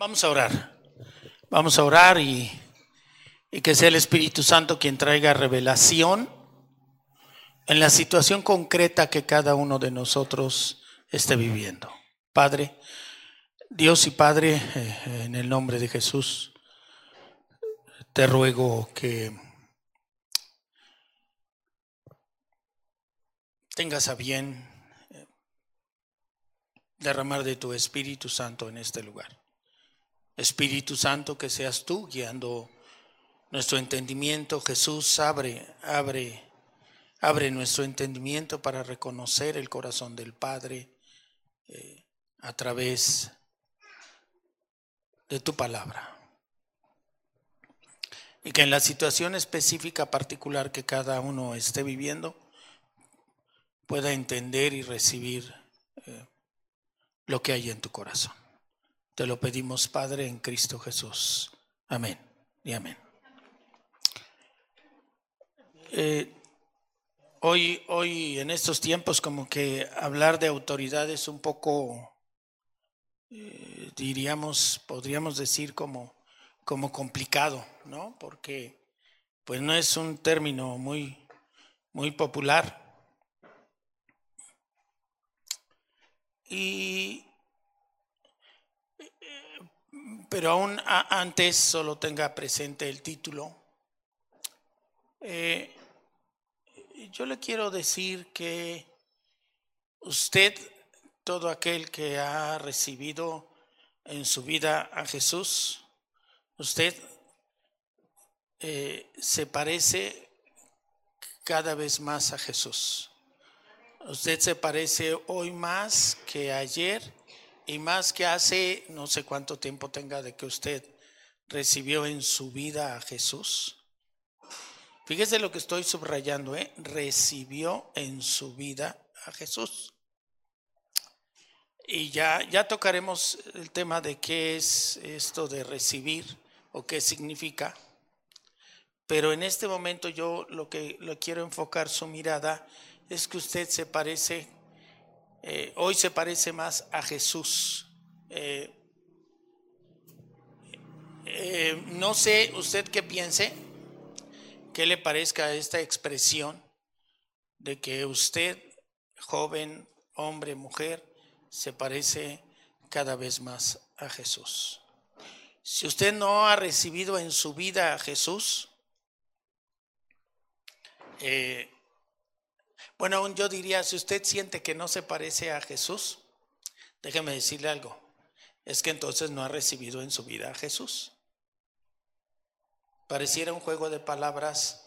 Vamos a orar. Vamos a orar y, que sea el Espíritu Santo quien traiga revelación en la situación concreta que cada uno de nosotros esté viviendo. Padre, Dios y Padre, eh, en el nombre de Jesús, te ruego que tengas a bien eh, derramar de tu Espíritu Santo en este lugar. Espíritu Santo, que seas tú guiando nuestro entendimiento. Jesús, abre, abre, abre nuestro entendimiento para reconocer el corazón del Padre eh, a través de tu palabra. Y que en la situación específica particular que cada uno esté viviendo, pueda entender y recibir eh, lo que hay en tu corazón. Te lo pedimos, Padre, en Cristo Jesús. Amén y amén. Eh, hoy, hoy, en estos tiempos, como que hablar de autoridad es un poco, eh, diríamos, podríamos decir como, como complicado, ¿no? Porque pues no es un término muy, muy popular. Y pero aún antes solo tenga presente el título. Eh, yo le quiero decir que usted, todo aquel que ha recibido en su vida a Jesús, usted eh, se parece cada vez más a Jesús. Usted se parece hoy más que ayer y más que hace no sé cuánto tiempo tenga de que usted recibió en su vida a Jesús. Fíjese lo que estoy subrayando, ¿eh? recibió en su vida a Jesús. Y ya, ya tocaremos el tema de qué es esto de recibir o qué significa. Pero en este momento yo lo que lo quiero enfocar su mirada es que usted se parece eh, hoy se parece más a Jesús. Eh, eh, no sé usted qué piense, qué le parezca esta expresión de que usted, joven, hombre, mujer, se parece cada vez más a Jesús. Si usted no ha recibido en su vida a Jesús, bueno, aún yo diría, si usted siente que no se parece a Jesús, déjeme decirle algo, es que entonces no ha recibido en su vida a Jesús. Pareciera un juego de palabras,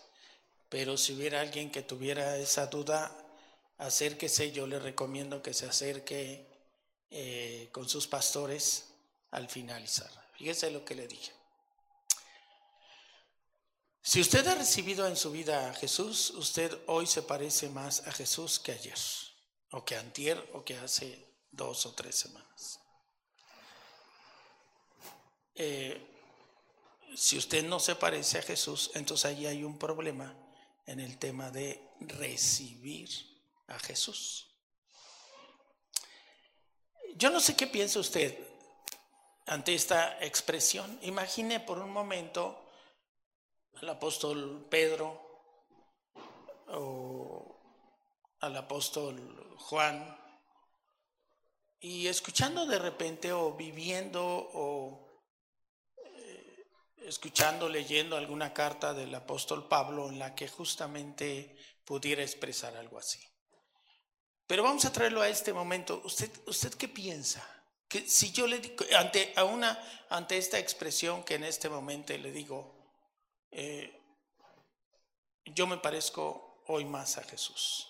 pero si hubiera alguien que tuviera esa duda, acérquese, yo le recomiendo que se acerque eh, con sus pastores al finalizar. Fíjese lo que le dije. Si usted ha recibido en su vida a Jesús, usted hoy se parece más a Jesús que ayer, o que antier, o que hace dos o tres semanas. Eh, si usted no se parece a Jesús, entonces ahí hay un problema en el tema de recibir a Jesús. Yo no sé qué piensa usted ante esta expresión. Imagine por un momento al apóstol Pedro o al apóstol Juan y escuchando de repente o viviendo o eh, escuchando, leyendo alguna carta del apóstol Pablo en la que justamente pudiera expresar algo así. Pero vamos a traerlo a este momento. ¿Usted, usted qué piensa? Que si yo le digo, ante, a una, ante esta expresión que en este momento le digo, eh, yo me parezco hoy más a Jesús.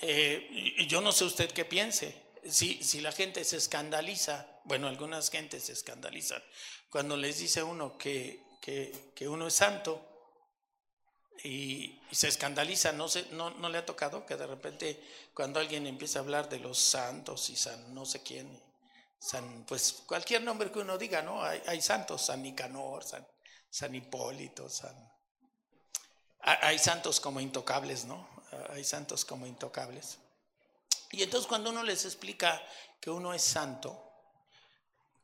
Eh, yo no sé usted qué piense. Si, si la gente se escandaliza, bueno, algunas gentes se escandalizan cuando les dice uno que, que, uno es santo y, se escandaliza, no, se, no, no, le ha tocado que de repente cuando alguien empieza a hablar de los santos y san no sé quién, San, pues cualquier nombre que uno diga, ¿no? Hay, santos, San Nicanor, San, Hipólito, San... Hay santos como intocables, ¿no? Hay santos como intocables. Y entonces cuando uno les explica que uno es santo,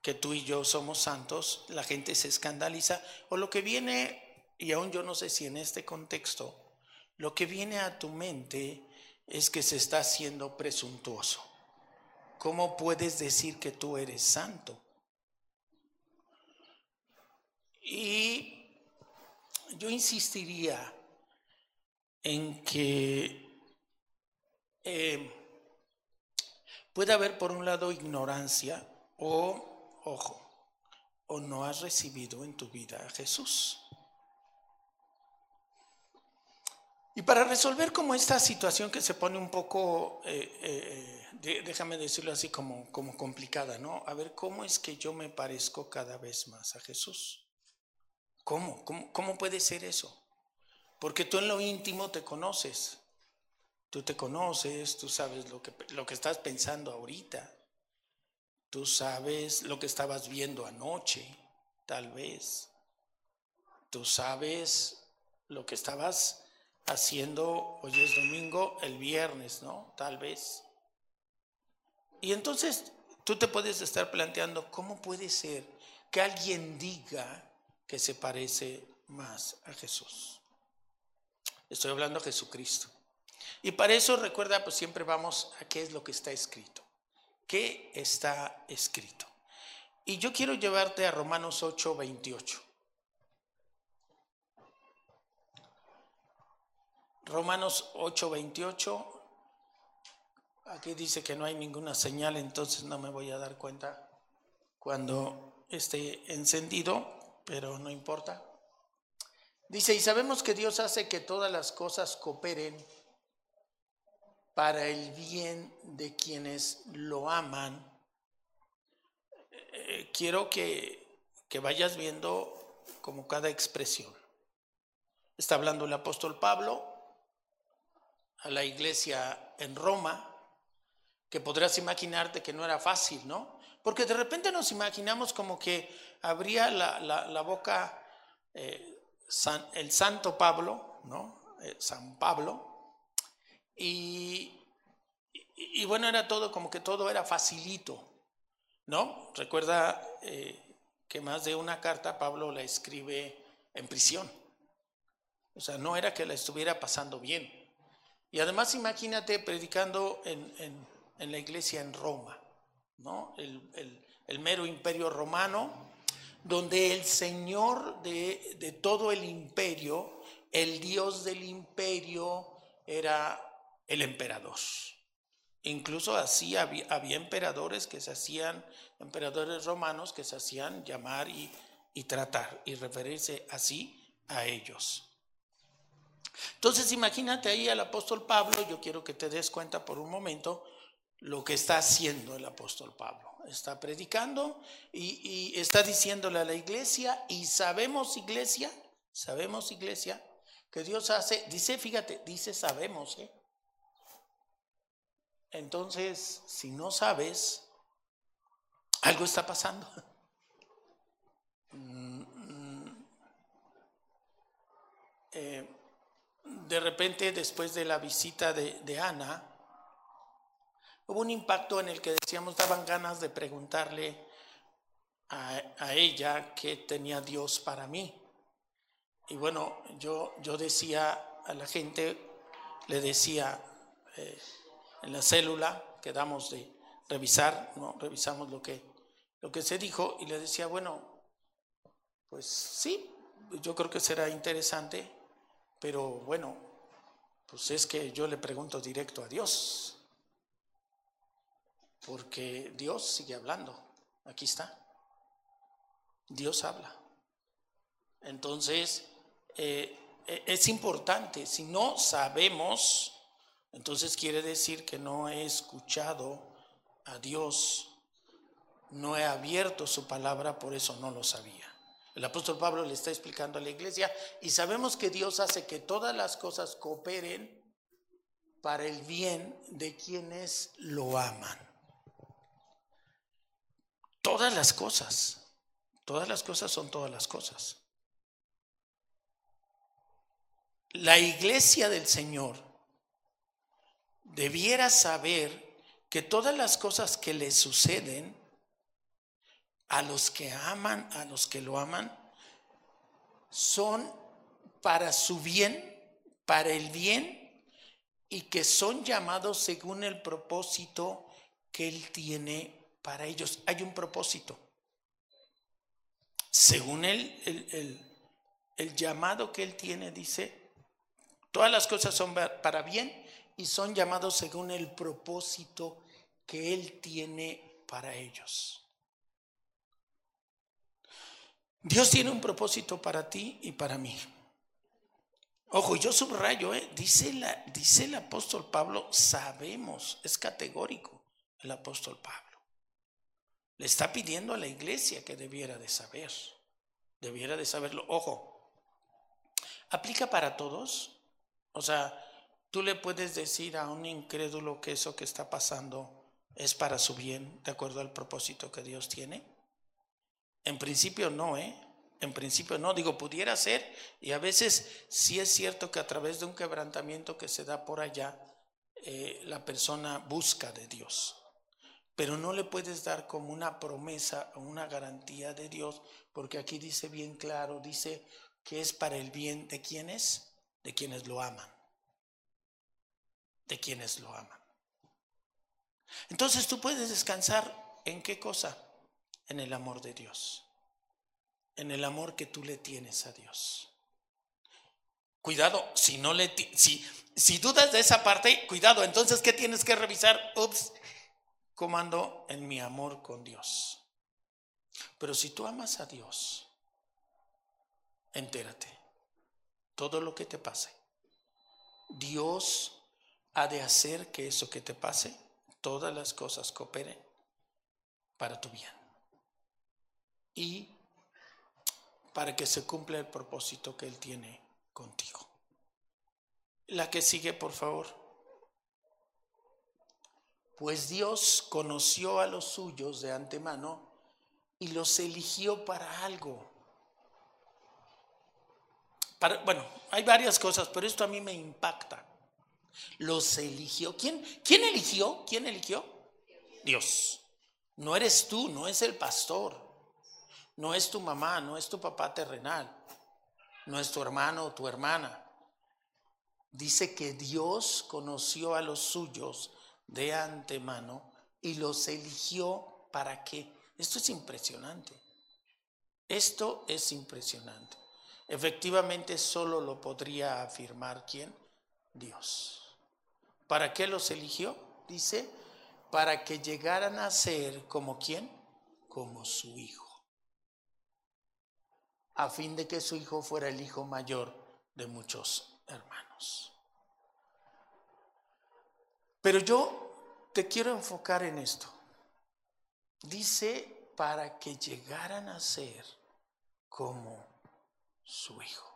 que tú y yo somos santos, la gente se escandaliza. O lo que viene, y aún yo no sé si en este contexto, lo que viene a tu mente es que se está haciendo presuntuoso. ¿Cómo puedes decir que tú eres santo? Y yo insistiría en que eh, puede haber por un lado ignorancia o, ojo, o no has recibido en tu vida a Jesús. Y para resolver como esta situación que se pone un poco, eh, eh, déjame decirlo así, como, como complicada, ¿no? A ver, ¿cómo es que yo me parezco cada vez más a Jesús? ¿Cómo? ¿Cómo, cómo puede ser eso? Porque tú en lo íntimo te conoces. Tú te conoces, tú sabes lo que, lo que estás pensando ahorita. Tú sabes lo que estabas viendo anoche, tal vez. Tú sabes lo que estabas haciendo, hoy es domingo, el viernes, ¿no? Tal vez. Y entonces tú te puedes estar planteando, ¿cómo puede ser que alguien diga que se parece más a Jesús? Estoy hablando a Jesucristo. Y para eso recuerda, pues siempre vamos a qué es lo que está escrito. ¿Qué está escrito? Y yo quiero llevarte a Romanos 8, 28. Romanos 8, 28. Aquí dice que no hay ninguna señal, entonces no me voy a dar cuenta cuando esté encendido, pero no importa. Dice, y sabemos que Dios hace que todas las cosas cooperen para el bien de quienes lo aman. Eh, quiero que, que vayas viendo como cada expresión. Está hablando el apóstol Pablo a la iglesia en Roma, que podrás imaginarte que no era fácil, ¿no? Porque de repente nos imaginamos como que abría la, boca eh, el santo Pablo, ¿no? Eh, San Pablo, y, y, bueno, era todo como que todo era facilito, ¿no? Recuerda eh, que más de una carta Pablo la escribe en prisión. O sea, no era que la estuviera pasando bien. Y además imagínate predicando en, la iglesia en Roma, ¿no? El, mero imperio romano, donde el Señor de, de todo el imperio, el Dios del imperio, era el emperador. Incluso así había, emperadores que se hacían, emperadores romanos que se hacían llamar y, y tratar y referirse así a ellos. Entonces imagínate ahí al apóstol Pablo, yo quiero que te des cuenta por un momento lo que está haciendo el apóstol Pablo. Está predicando y, está diciéndole a la iglesia, y sabemos iglesia, sabemos iglesia, que Dios hace, dice, fíjate, dice sabemos, ¿eh? Entonces, si no sabes, algo está pasando. Mm, mm. Eh, de repente, después de la visita de, Ana, hubo un impacto en el que decíamos, daban ganas de preguntarle a, ella qué tenía Dios para mí. Y bueno, yo, yo decía a la gente, le decía, eh, en la célula que damos de revisar, ¿no? revisamos lo que, lo que se dijo y le decía, bueno, pues sí, yo creo que será interesante, pero bueno, pues es que yo le pregunto directo a Dios, porque Dios sigue hablando, aquí está, Dios habla. Entonces, eh, e, es importante, si no sabemos, entonces quiere decir que no he escuchado a Dios, no he abierto su palabra, por eso no lo sabía. El apóstol Pablo le está explicando a la iglesia y sabemos que Dios hace que todas las cosas cooperen para el bien de quienes lo aman. Todas las cosas, todas las cosas son todas las cosas. La iglesia del Señor debiera saber que todas las cosas que le suceden a los que aman, a los que lo aman, son para su bien, para el bien, y que son llamados según el propósito que Él tiene para ellos. Hay un propósito. Según Él, el, el llamado que Él tiene, dice, todas las cosas son para bien y son llamados según el propósito que Él tiene para ellos. Dios tiene un propósito para ti y para mí. Ojo, yo subrayo, ¿eh? dice, dice el apóstol Pablo, sabemos, es categórico el apóstol Pablo. Le está pidiendo a la iglesia que debiera de saber, debiera de saberlo. Ojo, ¿aplica para todos? O sea, tú le puedes decir a un incrédulo que eso que está pasando es para su bien, de acuerdo al propósito que Dios tiene. En principio no, ¿eh? En principio no, digo, pudiera ser, y a veces sí es cierto que a través de un quebrantamiento que se da por allá, eh, la persona busca de Dios. Pero no le puedes dar como una promesa o una garantía de Dios, porque aquí dice bien claro, dice que es para el bien de quienes, de quienes lo aman, de quienes lo aman. Entonces tú puedes descansar en qué cosa? En el amor de Dios, en el amor que tú le tienes a Dios. Cuidado, si no le si, si dudas de esa parte, cuidado, entonces ¿qué tienes que revisar? Ups, ¿cómo ando en mi amor con Dios? Pero si tú amas a Dios, entérate, todo lo que te pase, Dios ha de hacer que eso que te pase, todas las cosas cooperen para tu bien y para que se cumpla el propósito que Él tiene contigo. La que sigue, por favor. Pues Dios conoció a los suyos de antemano y los eligió para algo. bueno, hay varias cosas, pero esto a mí me impacta. Los eligió. ¿Quién, ¿Quién eligió? ¿Quién eligió? Dios. No eres tú, no es el pastor. No es tu mamá, no es tu papá terrenal, no es tu hermano o tu hermana. Dice que Dios conoció a los suyos de antemano y los eligió para qué. Esto es impresionante. Esto es impresionante. Efectivamente, solo lo podría afirmar quién? Dios. ¿Para qué los eligió? Dice, para que llegaran a ser como quién? Como su hijo a fin de que su hijo fuera el hijo mayor de muchos hermanos. Pero yo te quiero enfocar en esto. Dice para que llegaran a ser como su hijo.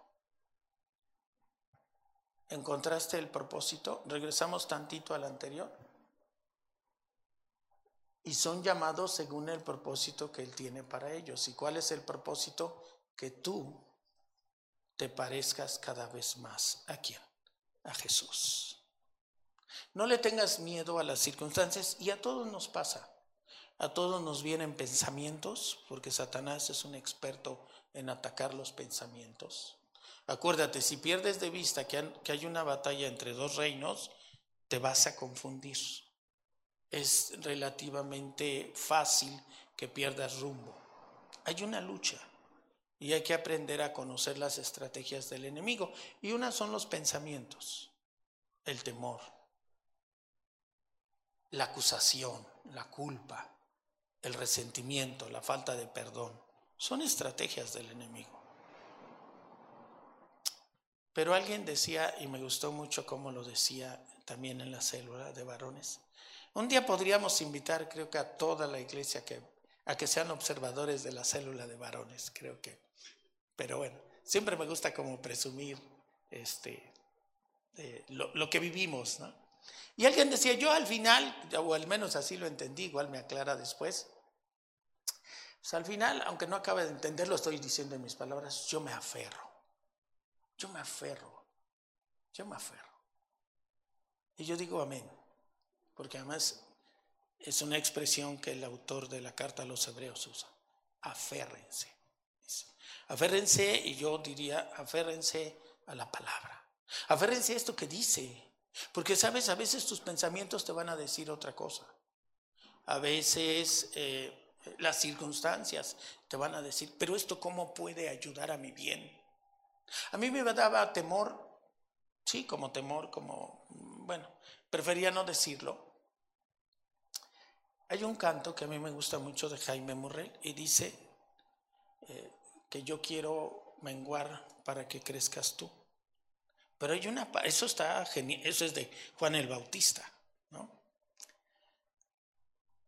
¿Encontraste el propósito? Regresamos tantito al anterior. Y son llamados según el propósito que Él tiene para ellos. ¿Y cuál es el propósito? Que tú te parezcas cada vez más a quién? A Jesús. No le tengas miedo a las circunstancias y a todos nos pasa. A todos nos vienen pensamientos, porque Satanás es un experto en atacar los pensamientos. Acuérdate, si pierdes de vista que hay una batalla entre dos reinos, te vas a confundir. Es relativamente fácil que pierdas rumbo. Hay una lucha. Y hay que aprender a conocer las estrategias del enemigo. Y una son los pensamientos, el temor, la acusación, la culpa, el resentimiento, la falta de perdón. Son estrategias del enemigo. Pero alguien decía, y me gustó mucho cómo lo decía también en la célula de varones, un día podríamos invitar, creo que a toda la iglesia que, a que sean observadores de la célula de varones, creo que pero bueno, siempre me gusta como presumir este, lo, que vivimos, ¿no? Y alguien decía, yo al final, o al menos así lo entendí, igual me aclara después, pues al final, aunque no acabe de entenderlo, estoy diciendo en mis palabras, yo me aferro, yo me aferro, yo me aferro. Y yo digo amén, porque además es una expresión que el autor de la carta a los hebreos usa. aférrense. Aférrense, y yo diría, aférrense a la palabra. Aférrense a esto que dice. Porque, sabes, a veces tus pensamientos te van a decir otra cosa. A veces eh, las circunstancias te van a decir, pero esto cómo puede ayudar a mi bien. A mí me daba temor, sí, como temor, como, bueno, prefería no decirlo. Hay un canto que a mí me gusta mucho de Jaime Murrell y dice eh, que yo quiero menguar para que crezcas tú. Pero hay una, eso está genial, eso es de Juan el Bautista, ¿no?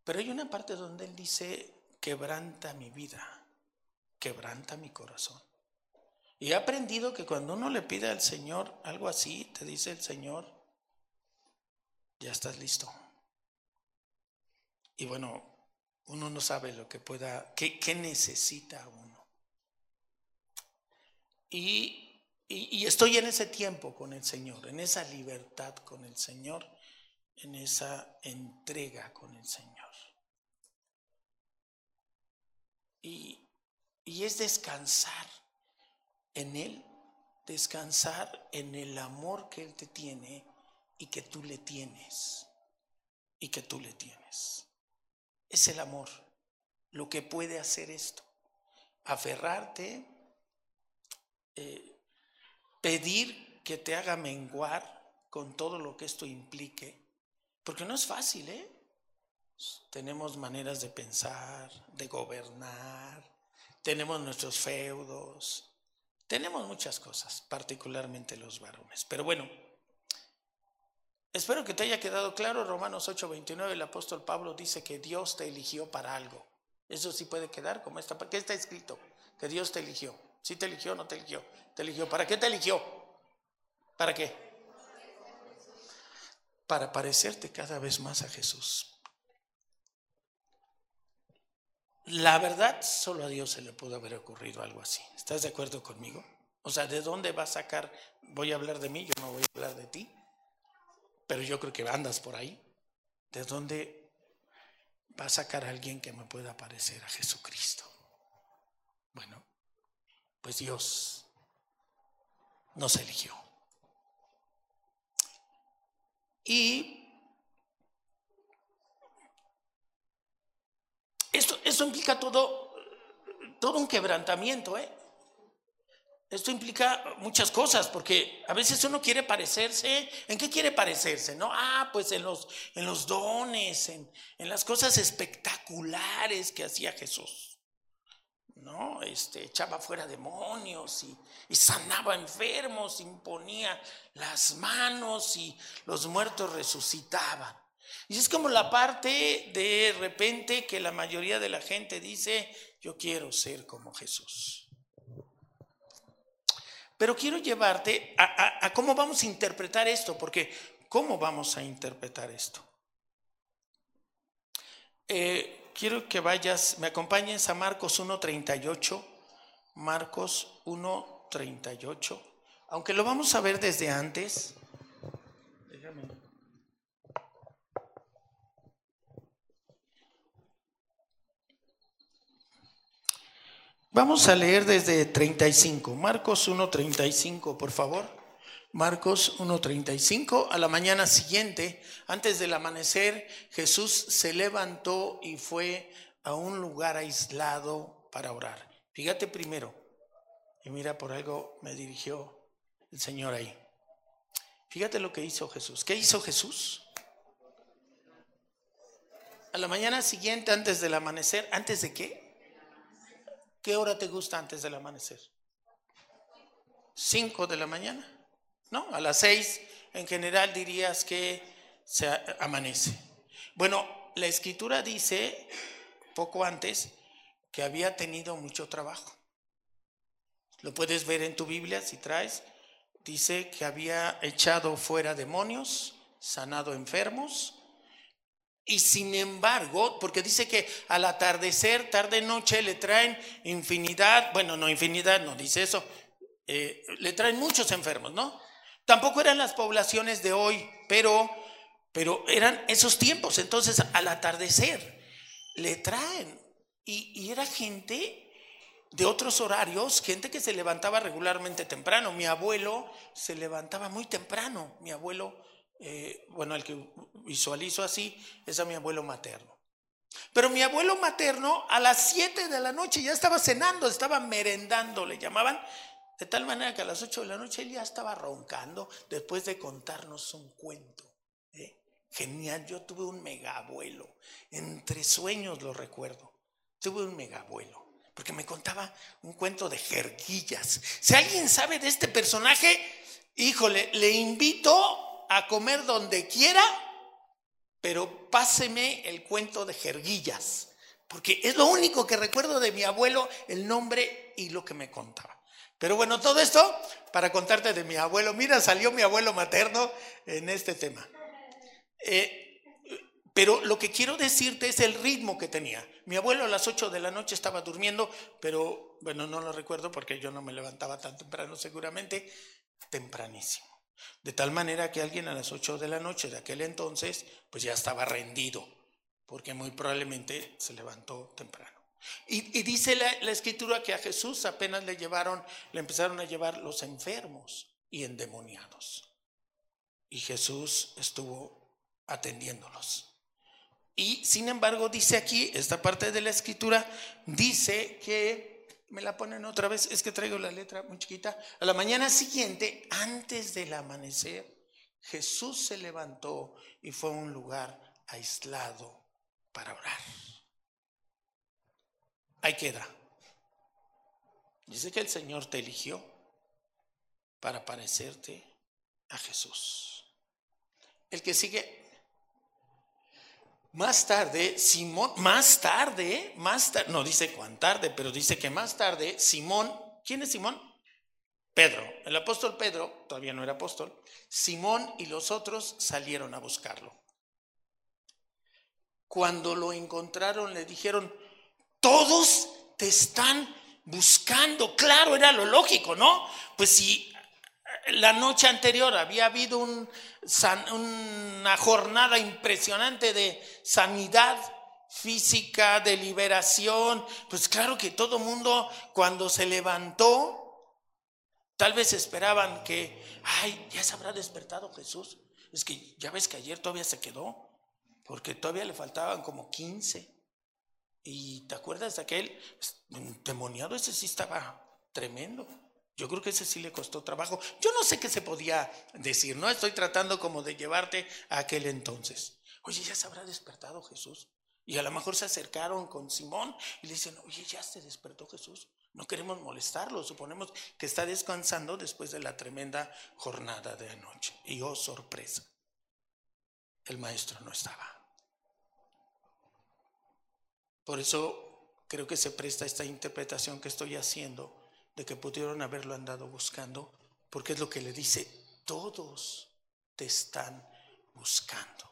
Pero hay una parte donde él dice, quebranta mi vida, quebranta mi corazón. Y he aprendido que cuando uno le pide al Señor algo así, te dice el Señor, ya estás listo. Y bueno, uno no sabe lo que pueda, qué, qué necesita uno. Y, estoy en ese tiempo con el Señor, en esa libertad con el Señor, en esa entrega con el Señor. Y, y es descansar en Él, descansar en el amor que Él te tiene y que tú le tienes, y que tú le tienes. Es el amor lo que puede hacer esto. Aferrarte, eh, pedir que te haga menguar con todo lo que esto implique, porque no es fácil, ¿eh? Tenemos maneras de pensar, de gobernar, tenemos nuestros feudos, tenemos muchas cosas, particularmente los varones. Pero bueno, espero que te haya quedado claro, Romanos 8:29, el apóstol Pablo dice que Dios te eligió para algo. Eso sí puede quedar como está. ¿Qué está escrito? Que Dios te eligió. ¿Sí te eligió o no te eligió? Te eligió. ¿Para qué te eligió? ¿Para qué? Para parecerte cada vez más a Jesús. La verdad, solo a Dios se le pudo haber ocurrido algo así. ¿Estás de acuerdo conmigo? O sea, ¿de dónde va a sacar? Voy a hablar de mí, yo no voy a hablar de ti, pero yo creo que andas por ahí. ¿De dónde va a sacar a alguien que me pueda parecer a Jesucristo? Bueno, pues Dios nos eligió. Y Esto, implica todo, todo un quebrantamiento, ¿eh? Esto implica muchas cosas, porque a veces uno quiere parecerse, ¿en qué quiere parecerse? No, ah, pues en los, en los dones, en, en las cosas espectaculares que hacía Jesús. ¿No? Este, echaba fuera demonios y, sanaba enfermos, imponía las manos y los muertos resucitaban. Y es como la parte de repente que la mayoría de la gente dice, yo quiero ser como Jesús. Pero quiero llevarte a, cómo vamos a interpretar esto, porque ¿cómo vamos a interpretar esto? Eh, quiero que vayas, me acompañes a Marcos 1.38, Marcos 1.38, aunque lo vamos a ver desde antes. Vamos a leer desde 35, Marcos 1.35, por favor. Marcos 1.35, a la mañana siguiente, antes del amanecer, Jesús se levantó y fue a un lugar aislado para orar. Fíjate primero, y mira, por algo me dirigió el Señor ahí. Fíjate lo que hizo Jesús. ¿Qué hizo Jesús? A la mañana siguiente, antes del amanecer, ¿antes de qué? ¿Qué hora te gusta antes del amanecer? ¿Cinco de la mañana? No, a las seis en general dirías que se amanece. Bueno, la escritura dice poco antes que había tenido mucho trabajo. Lo puedes ver en tu Biblia si traes. Dice que había echado fuera demonios, sanado enfermos, y sin embargo, porque dice que al atardecer, tarde, noche, le traen infinidad, bueno, no infinidad, no dice eso, eh, le traen muchos enfermos, ¿no? Tampoco eran las poblaciones de hoy, pero, pero eran esos tiempos. Entonces, al atardecer, le traen y, era gente de otros horarios, gente que se levantaba regularmente temprano. Mi abuelo se levantaba muy temprano. Mi abuelo, eh, bueno, el que visualizo así, es a mi abuelo materno. Pero mi abuelo materno a las 7 de la noche ya estaba cenando, estaba merendando, le llamaban, de tal manera que a las 8 de la noche él ya estaba roncando después de contarnos un cuento. ¿eh? Genial, yo tuve un megabuelo, entre sueños lo recuerdo. Tuve un megabuelo, porque me contaba un cuento de jerguillas. Si alguien sabe de este personaje, híjole, le invito a comer donde quiera, pero páseme el cuento de jerguillas, porque es lo único que recuerdo de mi abuelo, el nombre y lo que me contaba. Pero bueno, todo esto para contarte de mi abuelo. Mira, salió mi abuelo materno en este tema. Eh, pero lo que quiero decirte es el ritmo que tenía. Mi abuelo a las 8 de la noche estaba durmiendo, pero bueno, no lo recuerdo porque yo no me levantaba tan temprano seguramente, tempranísimo. De tal manera que alguien a las 8 de la noche de aquel entonces, pues ya estaba rendido, porque muy probablemente se levantó temprano. Y, dice la, la escritura que a Jesús apenas le llevaron, le empezaron a llevar los enfermos y endemoniados. Y Jesús estuvo atendiéndolos. Y sin embargo dice aquí, esta parte de la escritura, dice que, me la ponen otra vez, es que traigo la letra muy chiquita, a la mañana siguiente, antes del amanecer, Jesús se levantó y fue a un lugar aislado para orar. Ahí queda. Dice que el Señor te eligió para parecerte a Jesús. El que sigue más tarde, Simón, más tarde, más tarde, no dice cuán tarde, pero dice que más tarde, Simón, ¿quién es Simón? Pedro, el apóstol Pedro, todavía no era apóstol, Simón y los otros salieron a buscarlo. Cuando lo encontraron le dijeron, todos te están buscando. Claro, era lo lógico, ¿no? Pues si la noche anterior había habido una jornada impresionante de sanidad física, de liberación. Pues claro que todo mundo cuando se levantó, tal vez esperaban que, ay, ya se habrá despertado Jesús. Es que ya ves que ayer todavía se quedó, porque todavía le faltaban como 15. Y te acuerdas de aquel pues, demoniado, ese sí estaba tremendo. Yo creo que ese sí le costó trabajo. Yo no sé qué se podía decir, ¿no? Estoy tratando como de llevarte a aquel entonces. Oye, ya se habrá despertado Jesús. Y a lo mejor se acercaron con Simón y le dicen, oye, ya se despertó Jesús. No queremos molestarlo, suponemos que está descansando después de la tremenda jornada de anoche. Y oh, sorpresa, el maestro no estaba. Por eso creo que se presta esta interpretación que estoy haciendo de que pudieron haberlo andado buscando, porque es lo que le dice, todos te están buscando.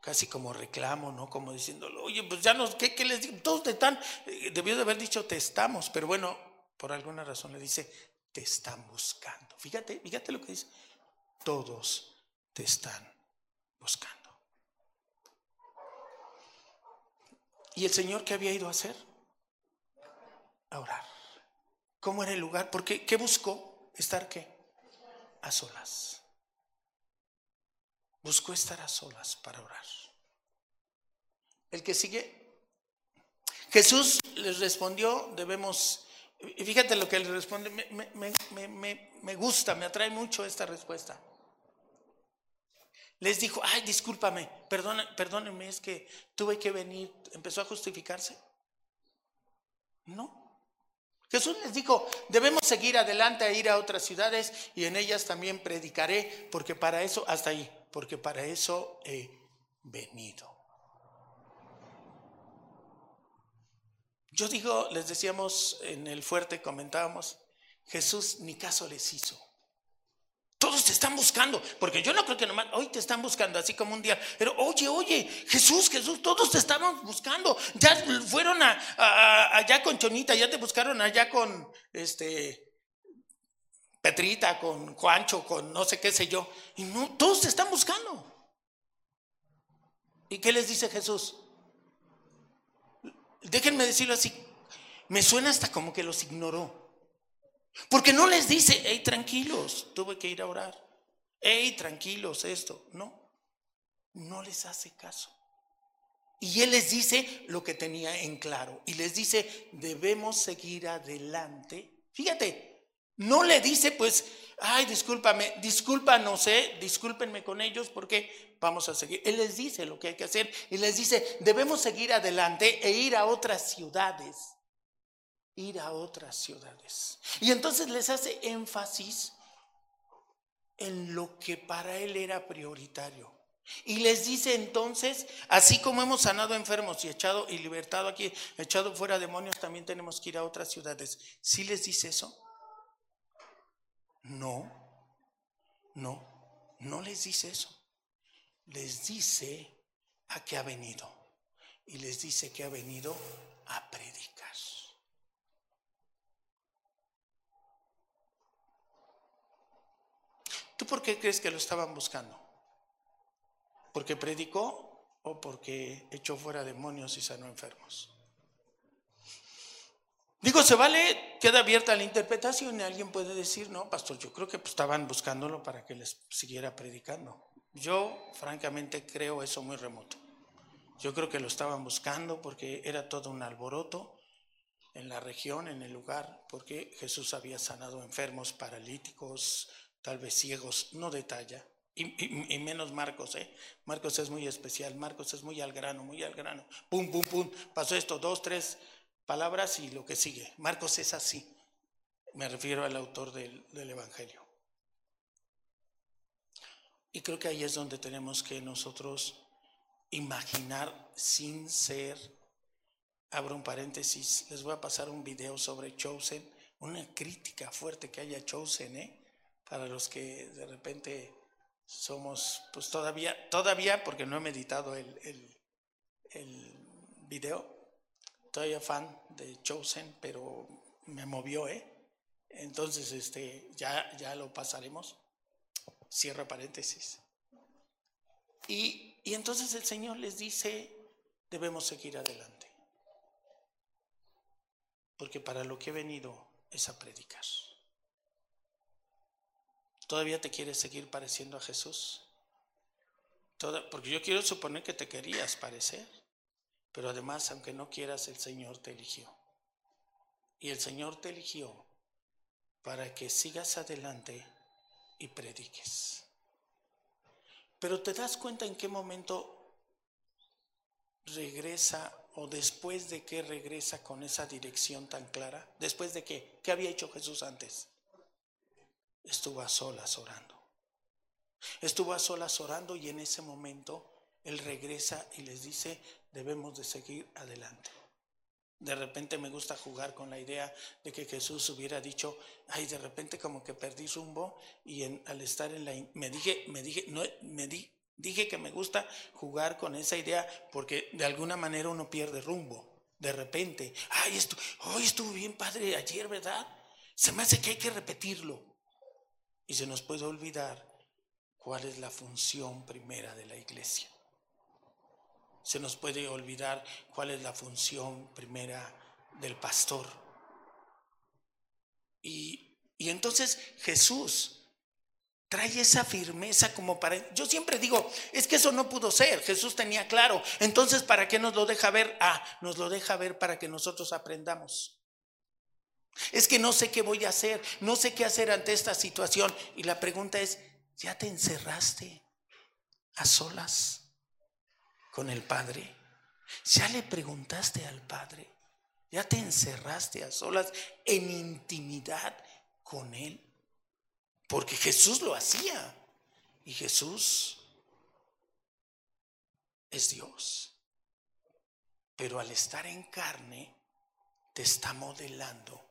Casi como reclamo, ¿no? Como diciéndolo, oye, pues ya no, ¿qué, les digo? Todos te están, eh, debió de haber dicho te estamos, pero bueno, por alguna razón le dice, te están buscando. Fíjate, fíjate lo que dice, todos te están buscando. ¿Y el Señor qué había ido a hacer? A orar. ¿Cómo era el lugar? Porque ¿qué buscó? Estar qué? A solas. Buscó estar a solas para orar. El que sigue. Jesús les respondió, debemos, fíjate lo que le responde, me, gusta, me atrae mucho esta respuesta. Les dijo, ay, discúlpame, perdónenme, es que tuve que venir. ¿Empezó a justificarse? No. Jesús les dijo, debemos seguir adelante a ir a otras ciudades y en ellas también predicaré, porque para eso, hasta ahí, porque para eso he venido. Yo digo, les decíamos en el fuerte, comentábamos, Jesús ni caso les hizo. Todos te están buscando, porque yo no creo que nomás hoy te están buscando así como un día, pero oye, oye, Jesús, Jesús, todos te estaban buscando. Ya fueron allá con Chonita, ya te buscaron allá con este Petrita, con Juancho, con no sé qué sé yo. Y no, todos te están buscando. ¿Y qué les dice Jesús? déjenme decirlo así, me suena hasta como que los ignoró. Porque no les dice, hey, tranquilos, tuve que ir a orar. Hey, tranquilos, esto. No, no les hace caso. Y él les dice lo que tenía en claro. Y les dice, debemos seguir adelante. Fíjate, no le dice, pues, ay, discúlpame, disculpa, no sé, discúlpenme con ellos porque vamos a seguir. Él les dice lo que hay que hacer y les dice, debemos seguir adelante e ir a otras ciudades ir a otras ciudades. Y entonces les hace énfasis en lo que para él era prioritario. Y les dice entonces, así como hemos sanado enfermos y echado y libertado aquí, echado fuera demonios, también tenemos que ir a otras ciudades. ¿Sí les dice eso? No, no, no les dice eso. Les dice a qué ha venido. Y les dice que ha venido a predicar. ¿Tú por qué crees que lo estaban buscando? ¿Porque predicó o porque echó fuera demonios y sanó enfermos? Digo, se vale, queda abierta la interpretación y alguien puede decir, no, pastor, yo creo que pues, estaban buscándolo para que les siguiera predicando. Yo, francamente, creo eso muy remoto. Yo creo que lo estaban buscando porque era todo un alboroto en la región, en el lugar, porque Jesús había sanado enfermos, paralíticos, tal vez ciegos, no detalla. Y, menos Marcos, ¿eh? Marcos es muy especial, Marcos es muy al grano, muy al grano. Pum, pum, pum. Pasó esto, dos, tres palabras y lo que sigue. Marcos es así. Me refiero al autor del, del Evangelio. Y creo que ahí es donde tenemos que nosotros imaginar sin ser. Abro un paréntesis, les voy a pasar un video sobre Chosen, una crítica fuerte que haya Chosen, ¿eh? Para los que de repente somos, pues todavía, todavía, porque no he meditado el, video, todavía fan de Chosen, pero me movió, ¿eh? Entonces, este, ya, ya lo pasaremos. Cierra paréntesis. Y, y entonces el Señor les dice, debemos seguir adelante. Porque para lo que he venido es a predicar. ¿Todavía te quieres seguir pareciendo a Jesús? porque yo quiero suponer que te querías parecer, pero además, aunque no quieras, el Señor te eligió. Y el Señor te eligió para que sigas adelante y prediques. Pero te das cuenta en qué momento regresa o después de que regresa con esa dirección tan clara. Después de qué? ¿Qué había hecho Jesús antes? Estuvo a solas orando. Estuvo a solas orando y en ese momento él regresa y les dice, debemos de seguir adelante. De repente me gusta jugar con la idea de que Jesús hubiera dicho, ay, de repente como que perdí rumbo y al estar en la... Me dije, me dije, no, me di, dije que me gusta jugar con esa idea porque de alguna manera uno pierde rumbo. De repente, ay, hoy estuvo bien padre ayer, ¿verdad? Se me hace que hay que repetirlo. Y se nos puede olvidar cuál es la función primera de la iglesia. Se nos puede olvidar cuál es la función primera del pastor. Y, y entonces Jesús trae esa firmeza como para... Yo siempre digo, es que eso no pudo ser, Jesús tenía claro. Entonces, ¿para qué nos lo deja ver? Ah, nos lo deja ver para que nosotros aprendamos. Es que no sé qué voy a hacer, no sé qué hacer ante esta situación. Y la pregunta es, ¿ya te encerraste a solas con el Padre? ¿Ya le preguntaste al Padre? ¿Ya te encerraste a solas en intimidad con Él? Porque Jesús lo hacía. Y Jesús es Dios. Pero al estar en carne, te está modelando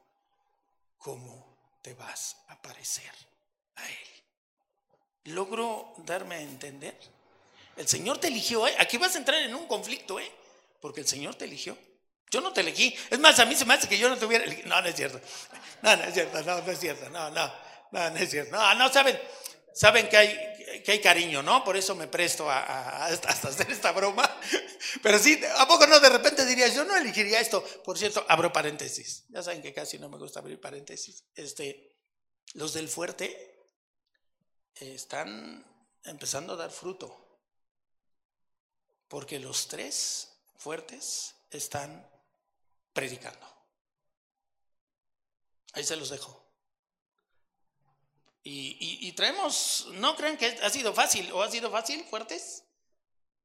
cómo te vas a parecer a Él. ¿Logro darme a entender? El Señor te eligió, ¿eh? Aquí vas a entrar en un conflicto, ¿eh? Porque el Señor te eligió. Yo no te elegí. Es más, a mí se me hace que yo no te hubiera elegido. No, no es cierto. No, no es cierto. No, no es cierto. No, no. No, no es cierto. No, no, saben. Saben que hay. Que hay cariño, ¿no? Por eso me presto a, hacer esta broma. Pero sí, ¿a poco no de repente dirías, yo no elegiría esto? Por cierto, abro paréntesis. Ya saben que casi no me gusta abrir paréntesis. Este, los del fuerte están empezando a dar fruto. Porque los tres fuertes están predicando. Ahí se los dejo. Y, traemos, no crean que ha sido fácil, o ha sido fácil, fuertes.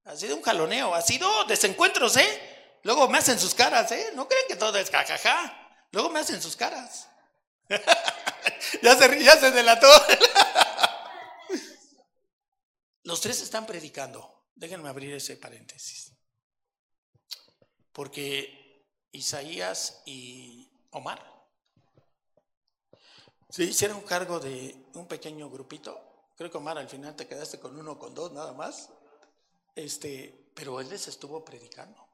Ha sido un jaloneo, ha sido desencuentros, ¿eh? Luego me hacen sus caras, ¿eh? No creen que todo es jajaja. Luego me hacen sus caras. ya, se, ya se delató. Los tres están predicando. Déjenme abrir ese paréntesis. Porque Isaías y Omar se hicieron cargo de un pequeño grupito. Creo que Omar al final te quedaste con uno, con dos nada más. Este, pero él les estuvo predicando.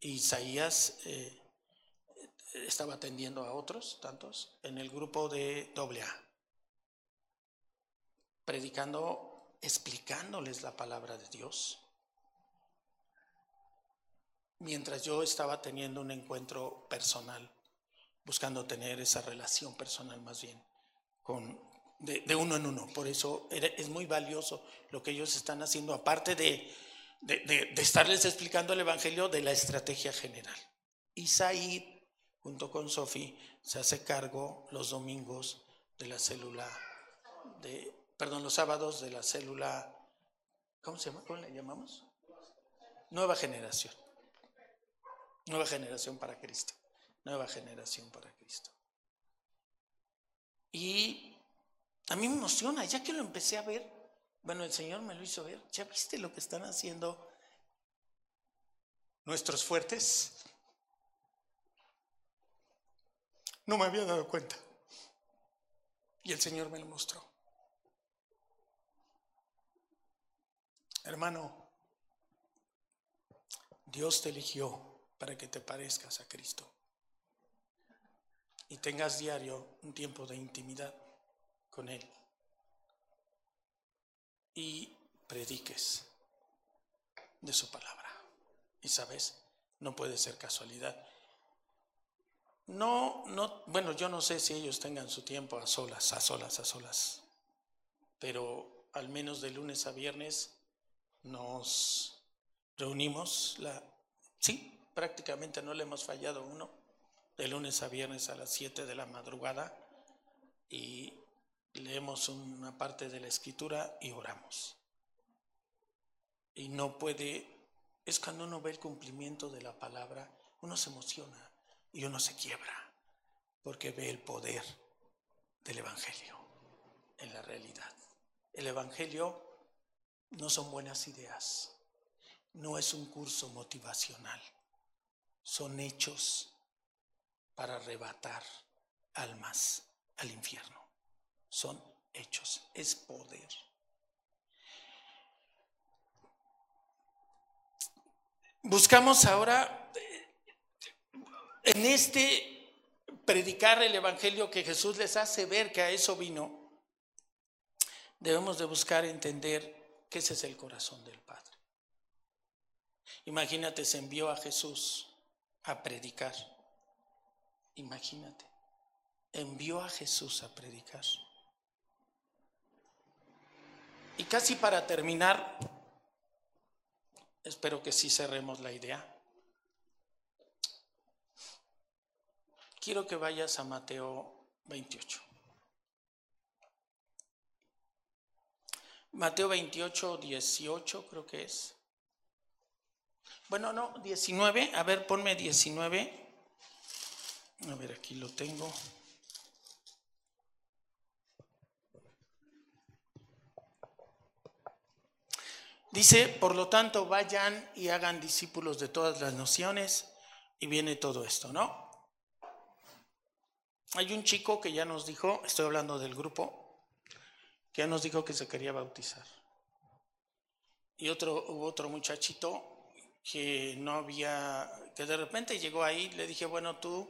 Isaías eh, estaba atendiendo a otros, tantos, en el grupo de AA. Predicando, explicándoles la palabra de Dios. Mientras yo estaba teniendo un encuentro personal buscando tener esa relación personal más bien con, de, uno en uno. Por eso es muy valioso lo que ellos están haciendo, aparte de, de, estarles explicando el Evangelio de la estrategia general. Isaí, junto con Sofi, se hace cargo los domingos de la célula, de, perdón, los sábados de la célula, ¿cómo se llama? ¿Cómo le llamamos? Nueva generación. Nueva generación para Cristo nueva generación para Cristo. Y a mí me emociona, ya que lo empecé a ver, bueno, el Señor me lo hizo ver, ¿ya viste lo que están haciendo nuestros fuertes? No me había dado cuenta. Y el Señor me lo mostró. Hermano, Dios te eligió para que te parezcas a Cristo y tengas diario un tiempo de intimidad con Él. Y prediques de su palabra. Y sabes, no puede ser casualidad. No, no, bueno, yo no sé si ellos tengan su tiempo a solas, a solas, a solas, pero al menos de lunes a viernes nos reunimos, la, sí, prácticamente no le hemos fallado uno de lunes a viernes a las 7 de la madrugada y leemos una parte de la escritura y oramos. Y no puede, es cuando uno ve el cumplimiento de la palabra, uno se emociona y uno se quiebra, porque ve el poder del Evangelio en la realidad. El Evangelio no son buenas ideas, no es un curso motivacional, son hechos para arrebatar almas al infierno. Son hechos, es poder. Buscamos ahora en este predicar el Evangelio que Jesús les hace ver que a eso vino, debemos de buscar entender que ese es el corazón del Padre. Imagínate, se envió a Jesús a predicar Imagínate, envió a Jesús a predicar. Y casi para terminar, espero que sí cerremos la idea. Quiero que vayas a Mateo 28. Mateo 28, 18 creo que es. Bueno, no, 19. A ver, ponme 19. A ver, aquí lo tengo. Dice, por lo tanto, vayan y hagan discípulos de todas las naciones y viene todo esto, ¿no? Hay un chico que ya nos dijo, estoy hablando del grupo, que ya nos dijo que se quería bautizar. Y otro, hubo otro muchachito que no había, que de repente llegó ahí, le dije, bueno, tú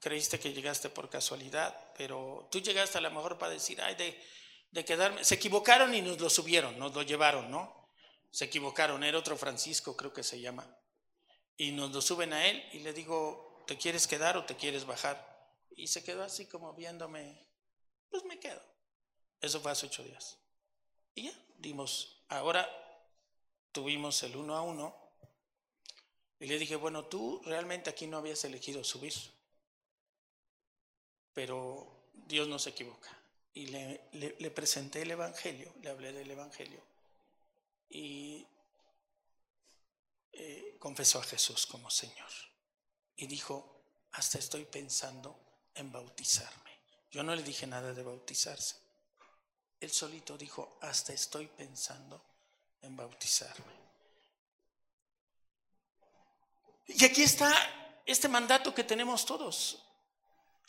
creíste que llegaste por casualidad, pero tú llegaste a lo mejor para decir, ay, de, de quedarme. Se equivocaron y nos lo subieron, nos lo llevaron, ¿no? Se equivocaron, era otro Francisco, creo que se llama. Y nos lo suben a él y le digo, ¿te quieres quedar o te quieres bajar? Y se quedó así como viéndome, pues me quedo. Eso fue hace ocho días. Y ya, dimos, ahora tuvimos el uno a uno. Y le dije, bueno, tú realmente aquí no habías elegido subir. Pero Dios no se equivoca y le, presenté el Evangelio, le hablé del Evangelio y eh, confesó a Jesús como Señor. Y dijo, hasta estoy pensando en bautizarme. Yo no le dije nada de bautizarse. Él solito dijo, hasta estoy pensando en bautizarme. Y aquí está este mandato que tenemos todos.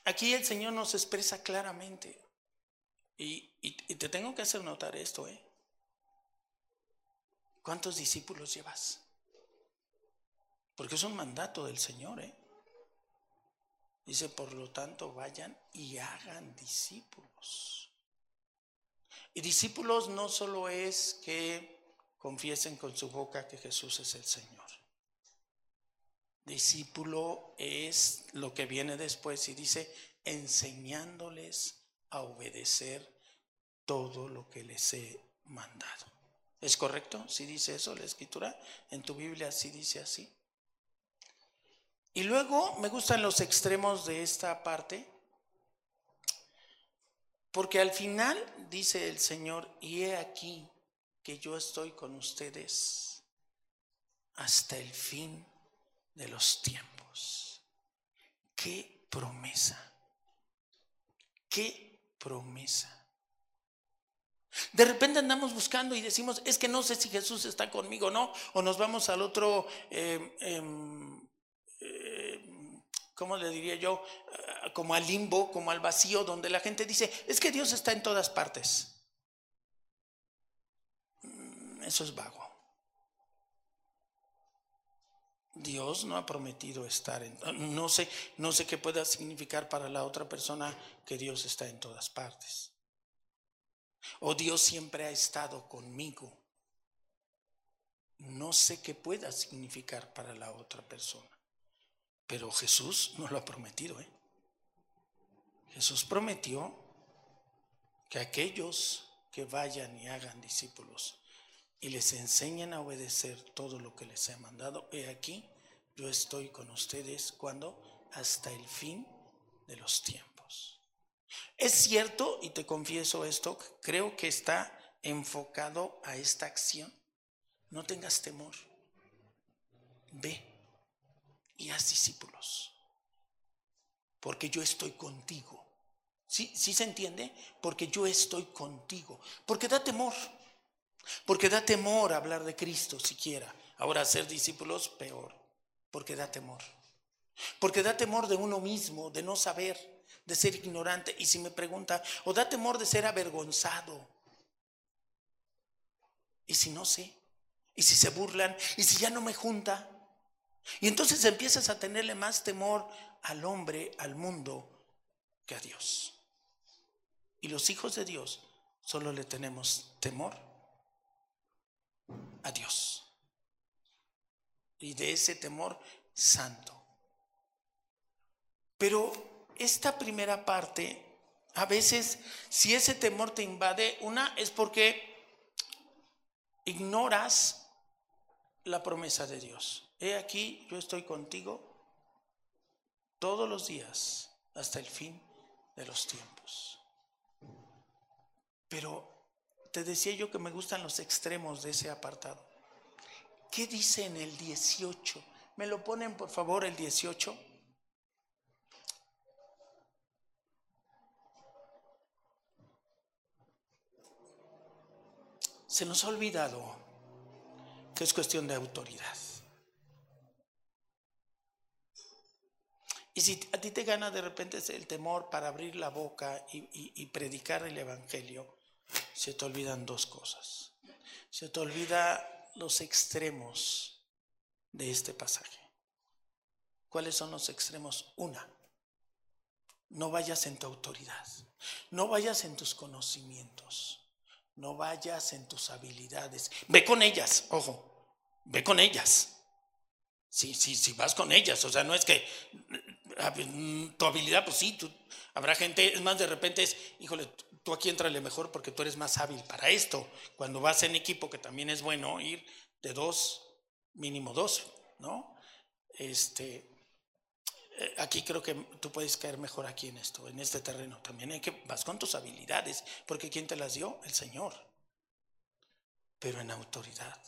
Aquí el Señor nos expresa claramente. Y, te tengo que hacer notar esto, ¿eh? ¿Cuántos discípulos llevas? Porque es un mandato del Señor, ¿eh? Dice, por lo tanto, vayan y hagan discípulos. Y discípulos no solo es que confiesen con su boca que Jesús es el Señor. Discípulo es lo que viene después y dice, enseñándoles a obedecer todo lo que les he mandado. ¿Es correcto? Si dice eso la escritura, en tu Biblia sí dice así. Y luego me gustan los extremos de esta parte, porque al final dice el Señor, y he aquí que yo estoy con ustedes hasta el fin de los tiempos. Qué promesa, qué promesa. De repente andamos buscando y decimos, es que no sé si Jesús está conmigo o no, o nos vamos al otro, em, em, em, ¿cómo le diría yo? Ah, como al limbo, como al vacío, donde la gente dice, es que Dios está en todas partes. Mm, eso es vago. Dios no ha prometido estar en no sé, no sé qué pueda significar para la otra persona que Dios está en todas partes. O Dios siempre ha estado conmigo. No sé qué pueda significar para la otra persona. Pero Jesús no lo ha prometido, ¿eh? Jesús prometió que aquellos que vayan y hagan discípulos y les enseñen a obedecer todo lo que les he mandado, he aquí, yo estoy con ustedes cuando hasta el fin de los tiempos. Es cierto, y te confieso esto, creo que está enfocado a esta acción. No tengas temor. Ve y haz discípulos. Porque yo estoy contigo. ¿Sí, ¿Sí se entiende? Porque yo estoy contigo. Porque da temor. Porque da temor hablar de Cristo siquiera. Ahora ser discípulos, peor. Porque da temor. Porque da temor de uno mismo, de no saber, de ser ignorante. Y si me pregunta, o da temor de ser avergonzado. ¿Y si no sé? ¿Y si se burlan? ¿Y si ya no me junta? Y entonces empiezas a tenerle más temor al hombre, al mundo, que a Dios. Y los hijos de Dios solo le tenemos temor a Dios. Y de ese temor santo. Pero esta primera parte, a veces, si ese temor te invade, una es porque ignoras la promesa de Dios. He aquí, yo estoy contigo todos los días hasta el fin de los tiempos. Pero te decía yo que me gustan los extremos de ese apartado. ¿Qué dice en el 18? ¿Me lo ponen por favor el 18? Se nos ha olvidado que es cuestión de autoridad. Y si a ti te gana de repente el temor para abrir la boca y, y predicar el Evangelio, se te olvidan dos cosas. Se te olvida los extremos de este pasaje. ¿Cuáles son los extremos? Una, no vayas en tu autoridad, no vayas en tus conocimientos, no vayas en tus habilidades. Ve con ellas, ojo, ve con ellas. Sí, sí, sí, vas con ellas. O sea, no es que mm, tu habilidad, pues sí, habrá gente, es más, de repente es, híjole, tú aquí entrale mejor porque tú eres más hábil para esto. Cuando vas en equipo, que también es bueno ir de dos, mínimo dos, ¿no? Este, eh, aquí creo que tú puedes caer mejor aquí en esto, en este terreno. También hay que, vas con tus habilidades, porque ¿quién te las dio? El Señor. Pero en autoridad,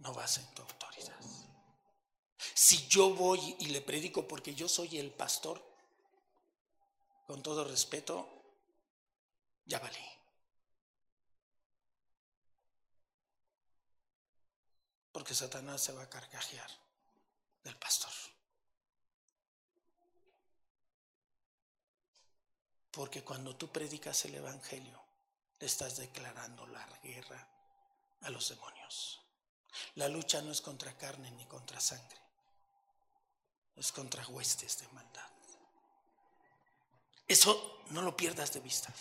no vas en tu autoridad. Si yo voy y le predico porque yo soy el pastor, con todo respeto, ya valí. Porque Satanás se va a carcajear del pastor. Porque cuando tú predicas el Evangelio, le estás declarando la guerra a los demonios. La lucha no es contra carne ni contra sangre, es contra huestes de maldad. Eso no lo pierdas de vista.